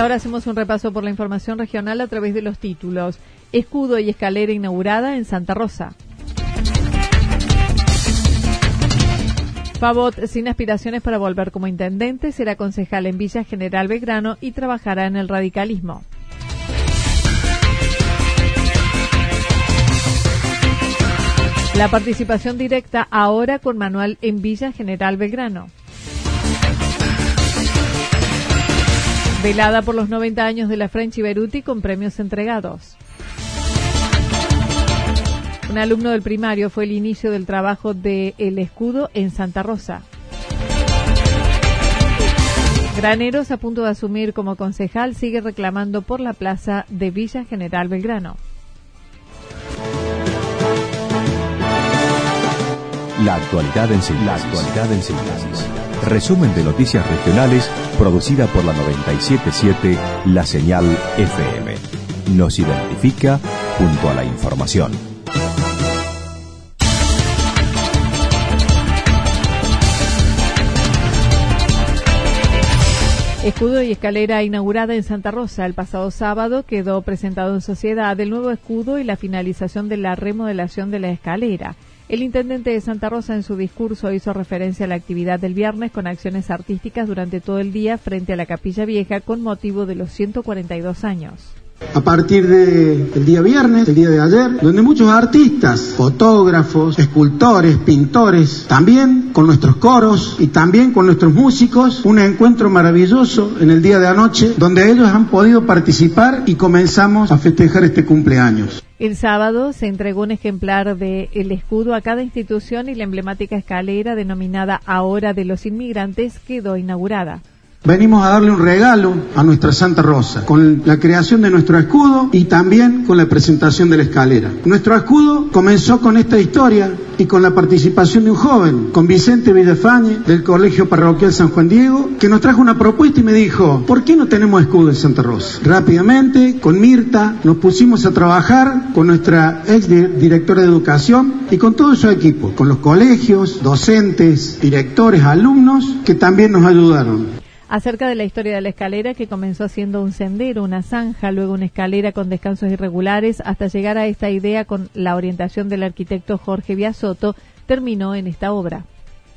Ahora hacemos un repaso por la información regional a través de los títulos. Escudo y escalera inaugurada en Santa Rosa. Favot, sin aspiraciones para volver como intendente, será concejal en Villa General Belgrano y trabajará en el radicalismo. La participación directa ahora con Manuel en Villa General Belgrano. Velada por los 90 años de la French Beruti con premios entregados. Un alumno del primario fue el inicio del trabajo de El Escudo en Santa Rosa. Graneros, a punto de asumir como concejal, sigue reclamando por la plaza de Villa General Belgrano. La actualidad en síntesis. La actualidad en síntesis. Resumen de noticias regionales producida por la 977 La Señal FM. Nos identifica junto a la información. Escudo y escalera inaugurada en Santa Rosa el pasado sábado quedó presentado en sociedad el nuevo escudo y la finalización de la remodelación de la escalera. El intendente de Santa Rosa en su discurso hizo referencia a la actividad del viernes con acciones artísticas durante todo el día frente a la Capilla Vieja con motivo de los 142 años a partir del día viernes, el día de ayer, donde muchos artistas, fotógrafos, escultores, pintores, también con nuestros coros y también con nuestros músicos, un encuentro maravilloso en el día de anoche, donde ellos han podido participar y comenzamos a festejar este cumpleaños. El sábado se entregó un ejemplar de el escudo a cada institución y la emblemática escalera denominada Ahora de los Inmigrantes quedó inaugurada. Venimos a darle un regalo a nuestra Santa Rosa, con la creación de nuestro escudo y también con la presentación de la escalera. Nuestro escudo comenzó con esta historia y con la participación de un joven, con Vicente Villafañe, del Colegio Parroquial San Juan Diego, que nos trajo una propuesta y me dijo, ¿por qué no tenemos escudo en Santa Rosa? Rápidamente, con Mirta, nos pusimos a trabajar con nuestra ex directora de educación y con todo su equipo, con los colegios, docentes, directores, alumnos, que también nos ayudaron acerca de la historia de la escalera que comenzó siendo un sendero, una zanja, luego una escalera con descansos irregulares, hasta llegar a esta idea con la orientación del arquitecto Jorge Biasotto, terminó en esta obra.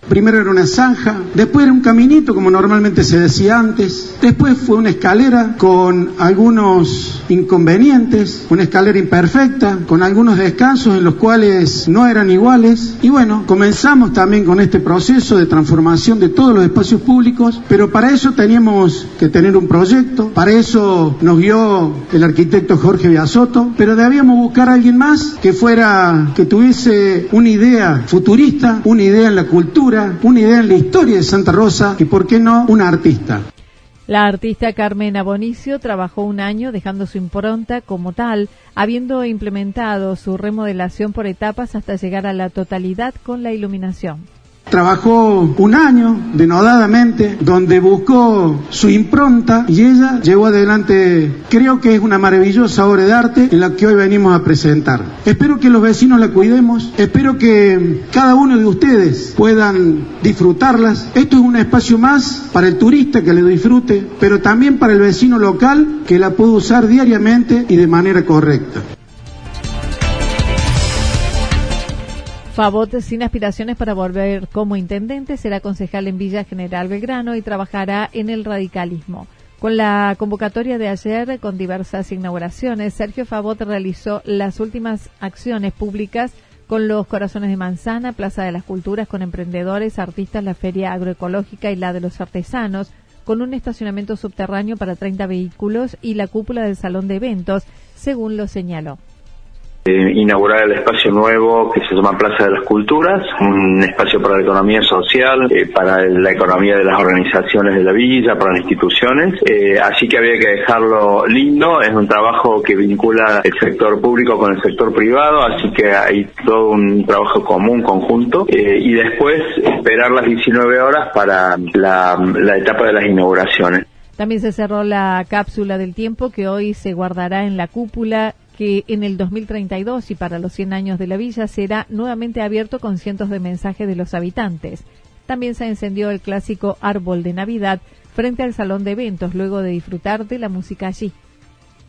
Primero era una zanja, después era un caminito como normalmente se decía antes, después fue una escalera con algunos inconvenientes, una escalera imperfecta, con algunos descansos en los cuales no eran iguales. Y bueno, comenzamos también con este proceso de transformación de todos los espacios públicos, pero para eso teníamos que tener un proyecto, para eso nos guió el arquitecto Jorge Biasotto, pero debíamos buscar a alguien más que fuera, que tuviese una idea futurista, una idea en la una idea en la historia de Santa Rosa y, por qué no, una artista. La artista Carmen Abonicio trabajó un año dejando su impronta como tal, habiendo implementado su remodelación por etapas hasta llegar a la totalidad con la iluminación. Trabajó un año denodadamente donde buscó su impronta y ella llevó adelante, creo que es una maravillosa obra de arte en la que hoy venimos a presentar. Espero que los vecinos la cuidemos, espero que cada uno de ustedes puedan disfrutarlas. Esto es un espacio más para el turista que lo disfrute, pero también para el vecino local que la puede usar diariamente y de manera correcta. Favot, sin aspiraciones para volver como intendente, será concejal en Villa General Belgrano y trabajará en el radicalismo. Con la convocatoria de ayer, con diversas inauguraciones, Sergio Favot realizó las últimas acciones públicas con los Corazones de Manzana, Plaza de las Culturas, con emprendedores, artistas, la Feria Agroecológica y la de los Artesanos, con un estacionamiento subterráneo para 30 vehículos y la cúpula del Salón de Eventos, según lo señaló. Eh, inaugurar el espacio nuevo que se llama Plaza de las Culturas, un espacio para la economía social, eh, para la economía de las organizaciones de la villa, para las instituciones. Eh, así que había que dejarlo lindo, es un trabajo que vincula el sector público con el sector privado, así que hay todo un trabajo común, conjunto. y después esperar las 19 horas para la etapa de las inauguraciones. También se cerró la cápsula del tiempo que hoy se guardará en la cúpula que en el 2032 y para los 100 años de la villa será nuevamente abierto con cientos de mensajes de los habitantes. También se encendió el clásico árbol de Navidad frente al salón de eventos luego de disfrutar de la música allí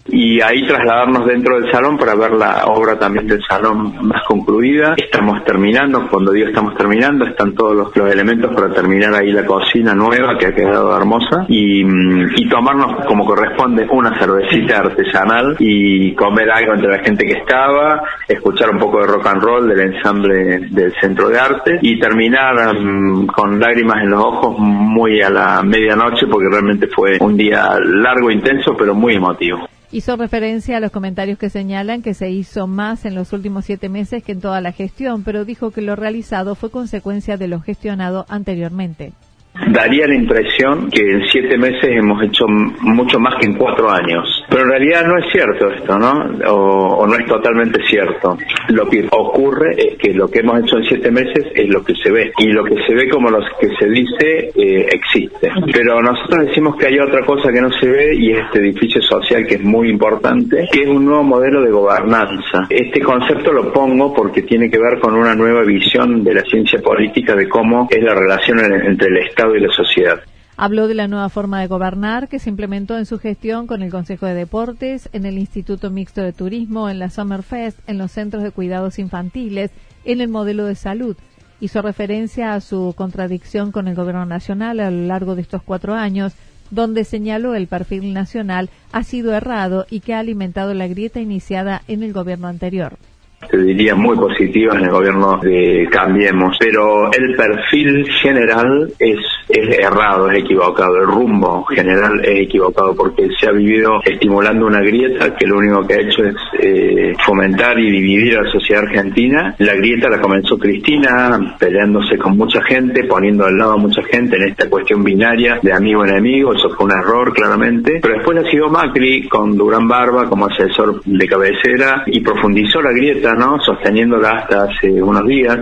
y ahí trasladarnos dentro del salón para ver la obra también del salón más concluida. Estamos terminando, cuando digo estamos terminando, están todos los, elementos para terminar ahí la cocina nueva que ha quedado hermosa y, mm, tomarnos como corresponde una cervecita artesanal y comer algo entre la gente que estaba, escuchar un poco de rock and roll del ensamble del centro de arte y terminar mm, con lágrimas en los ojos muy a la medianoche porque realmente fue un día largo, intenso, pero muy emotivo. Hizo referencia a los comentarios que señalan que se hizo más en los últimos siete meses que en toda la gestión, pero dijo que lo realizado fue consecuencia de lo gestionado anteriormente. Daría la impresión que en siete meses hemos hecho mucho más que en cuatro años. Pero en realidad no es cierto esto, ¿no? O, no es totalmente cierto. Lo que ocurre es que lo que hemos hecho en siete meses es lo que se ve. Y lo que se ve como lo que se dice eh, existe. Pero nosotros decimos que hay otra cosa que no se ve y es este edificio social que es muy importante, que es un nuevo modelo de gobernanza. Este concepto lo pongo porque tiene que ver con una nueva visión de la ciencia política de cómo es la relación entre el Estado y la sociedad. Habló de la nueva forma de gobernar que se implementó en su gestión con el Consejo de Deportes, en el Instituto Mixto de Turismo, en la Summerfest, en los centros de cuidados infantiles, en el modelo de salud. Hizo referencia a su contradicción con el Gobierno Nacional a lo largo de estos cuatro años, donde señaló el perfil nacional ha sido errado y que ha alimentado la grieta iniciada en el gobierno anterior te diría muy positivas en el gobierno de Cambiemos, pero el perfil general es, es errado, es equivocado, el rumbo general es equivocado porque se ha vivido estimulando una grieta que lo único que ha hecho es eh, fomentar y dividir a la sociedad argentina. La grieta la comenzó Cristina peleándose con mucha gente, poniendo al lado a mucha gente en esta cuestión binaria de amigo-enemigo, eso fue un error claramente, pero después ha sido Macri con Durán Barba como asesor de cabecera y profundizó la grieta ¿no? Sosteniéndola hasta hace unos días.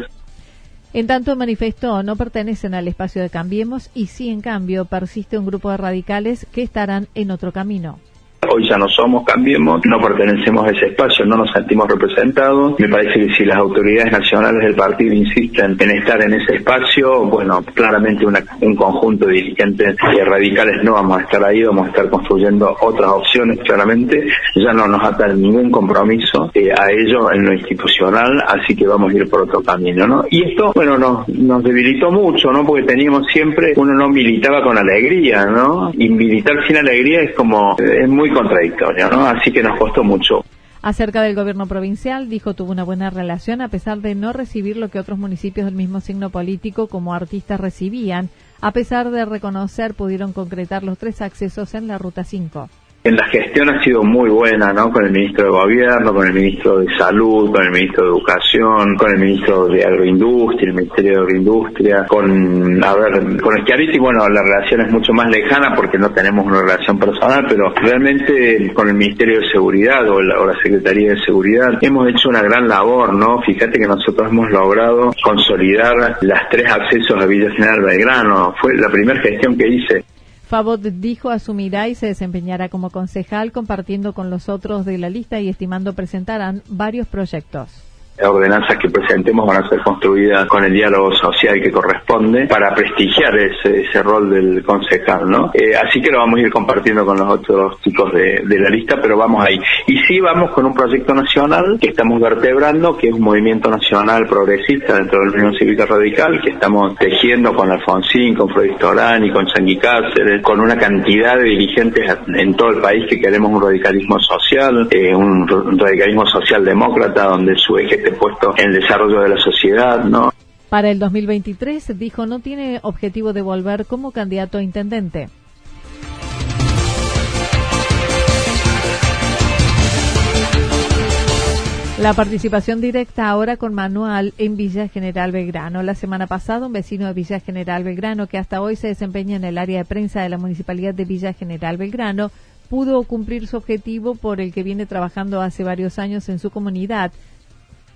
En tanto, manifestó, no pertenecen al espacio de Cambiemos y sí, en cambio, persiste un grupo de radicales que estarán en otro camino. Hoy ya no somos Cambiemos, no pertenecemos a ese espacio, no nos sentimos representados. Me parece que si las autoridades nacionales del partido insisten en estar en ese espacio, bueno, claramente un conjunto de dirigentes radicales no vamos a estar ahí, vamos a estar construyendo otras opciones, claramente. Ya no nos ata ningún compromiso eh, a ello en lo institucional, así que vamos a ir por otro camino, ¿no? Y esto, bueno, nos, nos debilitó mucho, ¿no? Porque teníamos siempre, uno no militaba con alegría, ¿no? Y militar sin alegría es como, es muy contradictorio, ¿no? Así que nos costó mucho. Acerca del gobierno provincial, dijo tuvo una buena relación a pesar de no recibir lo que otros municipios del mismo signo político como artistas recibían, a pesar de reconocer pudieron concretar los tres accesos en la Ruta 5 en la gestión ha sido muy buena, ¿no? Con el ministro de Gobierno, con el ministro de Salud, con el ministro de Educación, con el ministro de Agroindustria, el Ministerio de Agroindustria, con, a ver, con Schiaretti, bueno, la relación es mucho más lejana porque no tenemos una relación personal, pero realmente con el Ministerio de Seguridad o la, o la Secretaría de Seguridad hemos hecho una gran labor, ¿no? Fíjate que nosotros hemos logrado consolidar las tres accesos a Villa General Belgrano. Fue la primera gestión que hice. Favot dijo asumirá y se desempeñará como concejal compartiendo con los otros de la lista y estimando presentarán varios proyectos ordenanzas que presentemos van a ser construidas con el diálogo social que corresponde para prestigiar ese, ese rol del concejal, ¿no? Eh, así que lo vamos a ir compartiendo con los otros chicos de, de, la lista, pero vamos ahí. Y sí vamos con un proyecto nacional que estamos vertebrando, que es un movimiento nacional progresista dentro de la Unión Cívica Radical, que estamos tejiendo con Alfonsín, con Freddy Storani, con Chanqui Cáceres, con una cantidad de dirigentes en todo el país que queremos un radicalismo social, eh, un radicalismo socialdemócrata donde su eje esté puesto en el desarrollo de la sociedad, ¿no? Para el 2023, dijo, no tiene objetivo de volver como candidato a intendente. La participación directa ahora con manual en Villa General Belgrano. La semana pasada, un vecino de Villa General Belgrano, que hasta hoy se desempeña en el área de prensa de la Municipalidad de Villa General Belgrano, pudo cumplir su objetivo por el que viene trabajando hace varios años en su comunidad,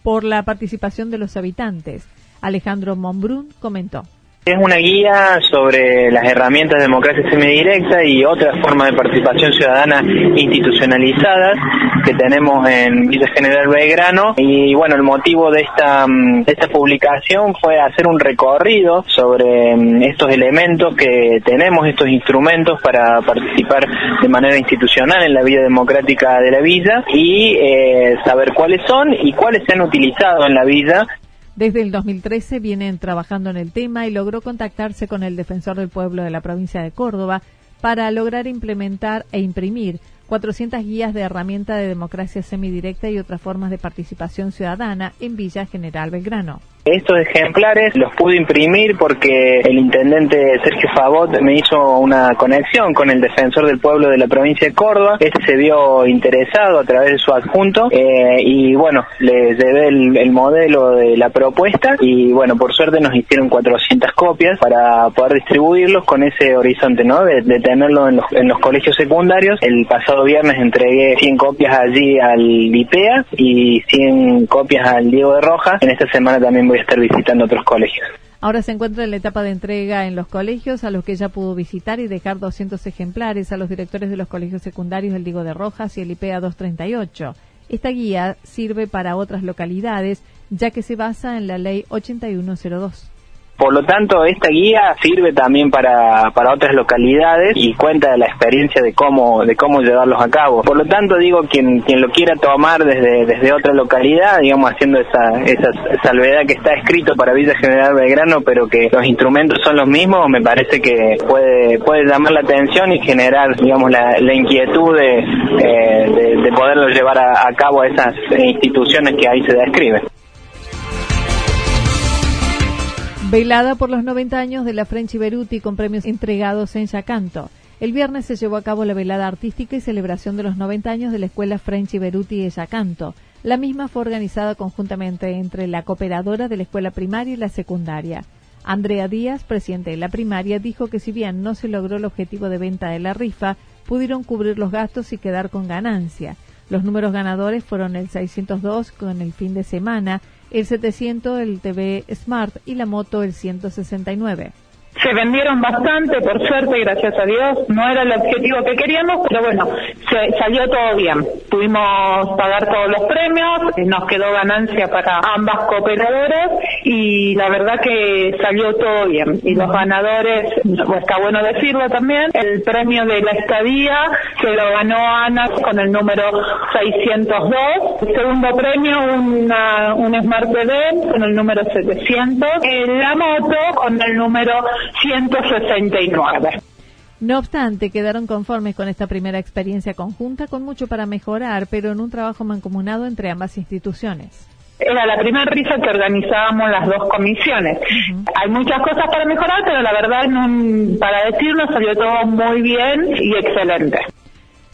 por la participación de los habitantes. Alejandro Monbrun comentó. Es una guía sobre las herramientas de democracia semidirecta y otras formas de participación ciudadana institucionalizadas que tenemos en Villa General Belgrano. Y bueno, el motivo de esta, mm, esta publicación fue hacer un recorrido sobre mm, estos elementos que tenemos, estos instrumentos para participar de manera institucional en la vida democrática de la villa y eh, saber cuáles son y cuáles se han utilizado en la villa desde el 2013 vienen trabajando en el tema y logró contactarse con el defensor del pueblo de la provincia de Córdoba para lograr implementar e imprimir 400 guías de herramienta de democracia semidirecta y otras formas de participación ciudadana en Villa General Belgrano. Estos ejemplares los pude imprimir porque el intendente Sergio Favot me hizo una conexión con el defensor del pueblo de la provincia de Córdoba. Este se vio interesado a través de su adjunto eh, y bueno, le llevé el, modelo de la propuesta y bueno, por suerte nos hicieron 400 copias para poder distribuirlos con ese horizonte, ¿no? De, tenerlo en los, en los colegios secundarios. El pasado viernes entregué 100 copias allí al IPEA y 100 copias al Diego de Rojas. En esta semana también voy voy a estar visitando otros colegios. Ahora se encuentra en la etapa de entrega en los colegios, a los que ya pudo visitar y dejar 200 ejemplares a los directores de los colegios secundarios el Digo de Rojas y el IPEA 238. Esta guía sirve para otras localidades, ya que se basa en la ley 8102. Por lo tanto, esta guía sirve también para, para otras localidades y cuenta de la experiencia de cómo, de cómo llevarlos a cabo. Por lo tanto, digo, quien, quien lo quiera tomar desde, desde otra localidad, digamos, haciendo esa, esa salvedad que está escrito para Villa General Belgrano, pero que los instrumentos son los mismos, me parece que puede, puede llamar la atención y generar, digamos, la, la inquietud de, eh, de, de, poderlo llevar a, a cabo a esas instituciones que ahí se describen. Velada por los 90 años de la French Beruti con premios entregados en Yacanto. El viernes se llevó a cabo la velada artística y celebración de los 90 años de la Escuela French Beruti de Yacanto. La misma fue organizada conjuntamente entre la cooperadora de la escuela primaria y la secundaria. Andrea Díaz, presidente de la primaria, dijo que si bien no se logró el objetivo de venta de la rifa, pudieron cubrir los gastos y quedar con ganancia. Los números ganadores fueron el 602 con el fin de semana, el 700 el TV Smart y la moto el 169. Se vendieron bastante, por suerte, gracias a Dios. No era el objetivo que queríamos, pero bueno, se salió todo bien. Pudimos pagar todos los premios, nos quedó ganancia para ambas cooperadoras y la verdad que salió todo bien. Y los ganadores, está bueno decirlo también, el premio de la estadía se lo ganó Ana con el número 602. El segundo premio, una, un Smart TV con el número 700. La moto con el número 169. No obstante, quedaron conformes con esta primera experiencia conjunta, con mucho para mejorar, pero en un trabajo mancomunado entre ambas instituciones. Era la primera risa que organizábamos las dos comisiones. Hay muchas cosas para mejorar, pero la verdad, para decirlo, salió todo muy bien y excelente.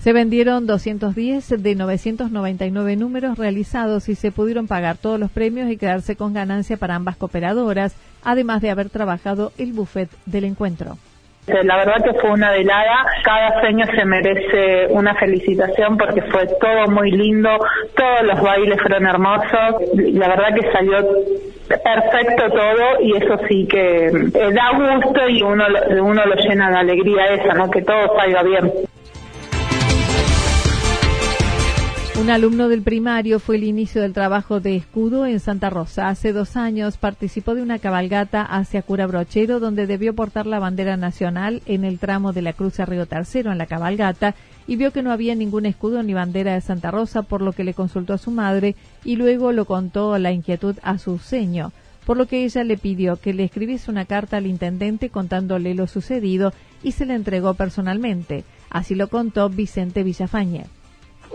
Se vendieron 210 de 999 números realizados y se pudieron pagar todos los premios y quedarse con ganancia para ambas cooperadoras, además de haber trabajado el buffet del encuentro. La verdad que fue una velada, cada sueño se merece una felicitación porque fue todo muy lindo, todos los bailes fueron hermosos, la verdad que salió perfecto todo y eso sí que eh, da gusto y uno, uno lo llena de alegría esa, ¿no? Que todo salga bien. Un alumno del primario fue el inicio del trabajo de escudo en Santa Rosa. Hace dos años participó de una cabalgata hacia Cura Brochero, donde debió portar la bandera nacional en el tramo de la Cruz a Río Tercero en la cabalgata y vio que no había ningún escudo ni bandera de Santa Rosa, por lo que le consultó a su madre y luego lo contó la inquietud a su seño, por lo que ella le pidió que le escribiese una carta al intendente contándole lo sucedido y se la entregó personalmente. Así lo contó Vicente Villafañe.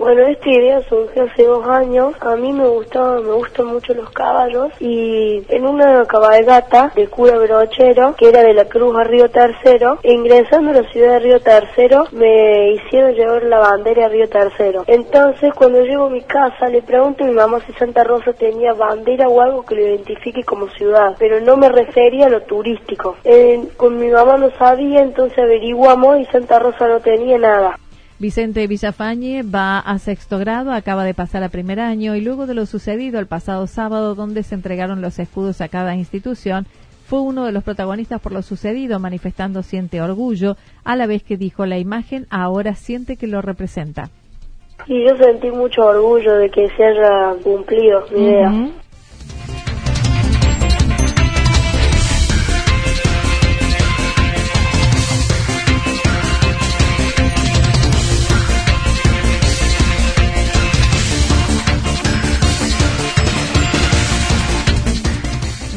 Bueno, esta idea surgió hace dos años. A mí me gustaba, me gustan mucho los caballos y en una cabalgata de cura brochero, que era de la Cruz a Río Tercero, ingresando a la ciudad de Río Tercero, me hicieron llevar la bandera a Río Tercero. Entonces, cuando llego a mi casa, le pregunto a mi mamá si Santa Rosa tenía bandera o algo que lo identifique como ciudad, pero no me refería a lo turístico. con mi mamá no sabía, entonces averiguamos y Santa Rosa no tenía nada. Vicente Villafañe va a sexto grado, acaba de pasar a primer año y luego de lo sucedido el pasado sábado donde se entregaron los escudos a cada institución, fue uno de los protagonistas por lo sucedido, manifestando siente orgullo, a la vez que dijo la imagen ahora siente que lo representa. Y yo sentí mucho orgullo de que se haya cumplido mi idea.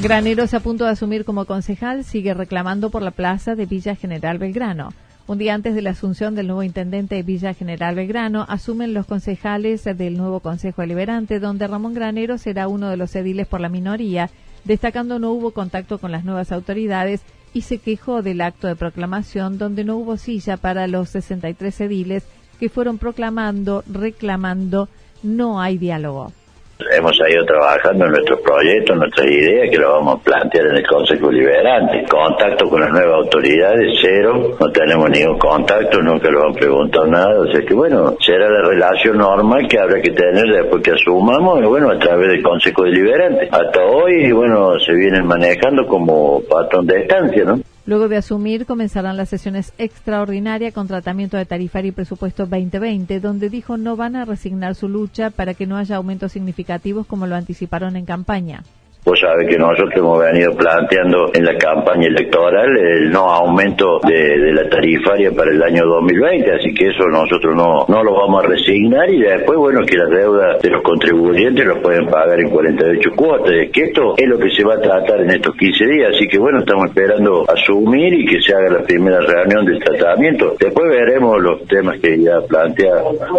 Graneros a punto de asumir como concejal sigue reclamando por la plaza de Villa General Belgrano. Un día antes de la asunción del nuevo intendente de Villa General Belgrano, asumen los concejales del nuevo Consejo Deliberante, donde Ramón Granero será uno de los ediles por la minoría, destacando no hubo contacto con las nuevas autoridades y se quejó del acto de proclamación donde no hubo silla para los 63 ediles que fueron proclamando, reclamando, no hay diálogo. Hemos ido trabajando en nuestros proyectos, nuestras ideas, que lo vamos a plantear en el Consejo Liberante. Contacto con las nuevas autoridades, cero. No tenemos ningún contacto, nunca lo han preguntado nada. O sea que, bueno, será la relación normal que habrá que tener después que asumamos, y bueno, a través del Consejo Deliberante. Hasta hoy, bueno, se vienen manejando como patrón de estancia, ¿no? Luego de asumir, comenzarán las sesiones extraordinarias con tratamiento de tarifario y presupuesto 2020, donde dijo no van a resignar su lucha para que no haya aumentos significativos como lo anticiparon en campaña. Vos sabés que nosotros hemos venido planteando en la campaña electoral el no aumento de, la tarifaria para el año 2020, así que eso nosotros no, no lo vamos a resignar y después, bueno, que las deudas de los contribuyentes los pueden pagar en 48 cuotas, que esto es lo que se va a tratar en estos 15 días, así que bueno, estamos esperando asumir y que se haga la primera reunión del tratamiento. Después veremos los temas que ya plantea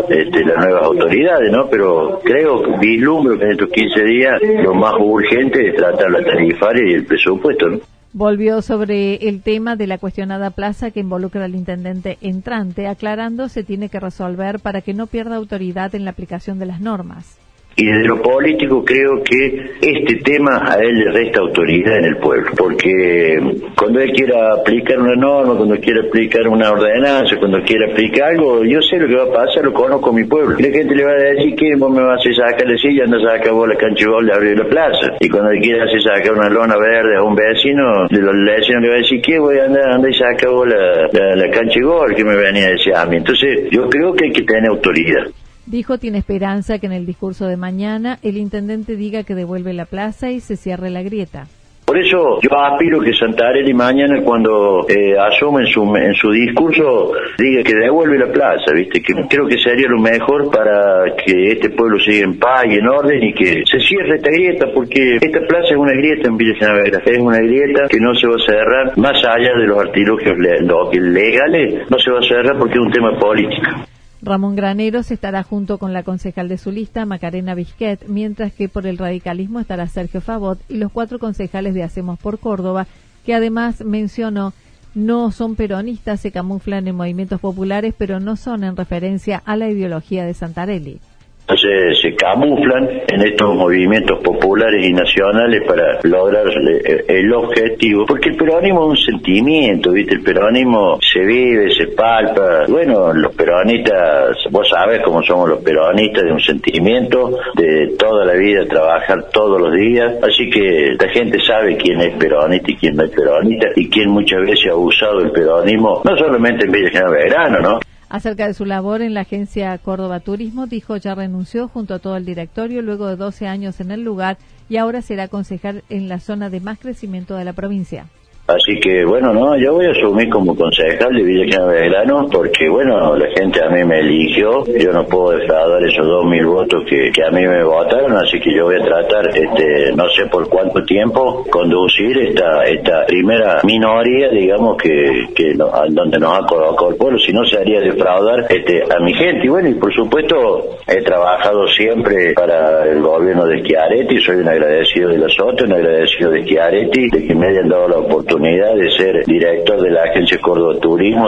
este, las nuevas autoridades, ¿no? Pero creo, vislumbro que en estos 15 días lo más urgente de tratar la tarifaria y el presupuesto. Volvió sobre el tema de la cuestionada plaza que involucra al intendente entrante, aclarando se tiene que resolver para que no pierda autoridad en la aplicación de las normas. Y desde lo político creo que este tema a él le resta autoridad en el pueblo, porque cuando él quiera aplicar una norma, cuando quiera aplicar una ordenanza, cuando quiera aplicar algo, yo sé lo que va a pasar, lo conozco mi pueblo. Y la gente le va a decir que vos me vas a sacar de silla, anda a sacar la canchibol de abrir la plaza. Y cuando él quiera sacar una lona verde a un vecino, de los vecinos le va a decir que voy a andar, anda y saca vos la, la, la canchibol que me venía a decir a mí. Entonces yo creo que hay que tener autoridad. Dijo tiene esperanza que en el discurso de mañana el intendente diga que devuelve la plaza y se cierre la grieta. Por eso yo aspiro que Santarelli mañana cuando eh, en su, en su discurso diga que devuelve la plaza, ¿viste? Que creo que sería lo mejor para que este pueblo siga en paz y en orden y que se cierre esta grieta porque esta plaza es una grieta en Villa Genavera, es una grieta que no se va a cerrar más allá de los artilugios legales, no se va a cerrar porque es un tema político. Ramón Graneros estará junto con la concejal de su lista, Macarena Bisquet, mientras que por el radicalismo estará Sergio Favot y los cuatro concejales de Hacemos por Córdoba, que además mencionó no son peronistas, se camuflan en movimientos populares, pero no son en referencia a la ideología de Santarelli. Entonces se camuflan en estos movimientos populares y nacionales para lograr eh, el objetivo, porque el peronismo es un sentimiento, ¿viste? El peronismo se vive, se palpa. Bueno, los peronistas, vos sabes cómo somos los peronistas, de un sentimiento, de toda la vida trabajar todos los días. Así que la gente sabe quién es peronista y quién no es peronista y quién muchas veces ha usado el peronismo, no solamente en Villa General Verano, ¿no? Acerca de su labor en la agencia Córdoba Turismo, dijo ya renunció junto a todo el directorio luego de 12 años en el lugar y ahora será concejal en la zona de más crecimiento de la provincia. Así que bueno, no, yo voy a asumir como concejal de Villa General Belgrano porque bueno, la gente a mí me eligió, yo no puedo defraudar esos dos mil votos que, a mí me votaron, así que yo voy a tratar, este, no sé por cuánto tiempo, conducir esta esta primera minoría, digamos, que, que donde nos ha colocado el pueblo, si no se haría defraudar este, a mi gente. Y bueno, y por supuesto he trabajado siempre para el gobierno de Schiaretti, soy un agradecido de la SOTE, un agradecido de Schiaretti, de que me hayan dado la oportunidad de ser director de la agencia Turismo.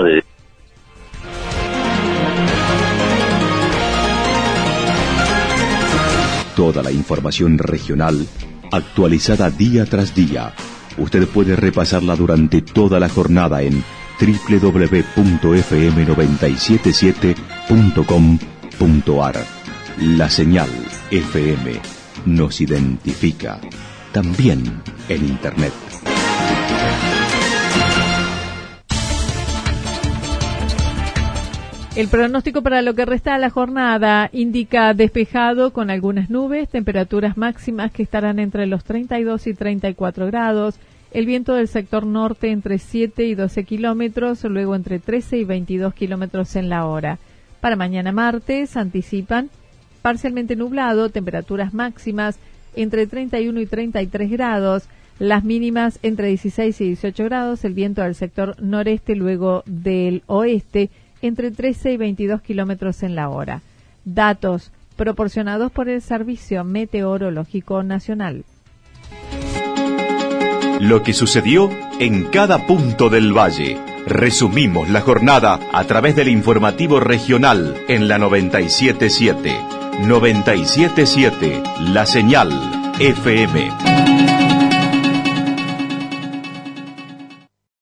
Toda la información regional actualizada día tras día. Usted puede repasarla durante toda la jornada en www.fm977.com.ar. La señal FM nos identifica también en Internet. El pronóstico para lo que resta de la jornada indica despejado con algunas nubes, temperaturas máximas que estarán entre los 32 y 34 grados, el viento del sector norte entre 7 y 12 kilómetros, luego entre 13 y 22 kilómetros en la hora. Para mañana martes anticipan parcialmente nublado, temperaturas máximas entre 31 y 33 grados, las mínimas entre 16 y 18 grados, el viento del sector noreste, luego del oeste entre 13 y 22 kilómetros en la hora. Datos proporcionados por el Servicio Meteorológico Nacional. Lo que sucedió en cada punto del valle. Resumimos la jornada a través del informativo regional en la 977. 977, la señal FM.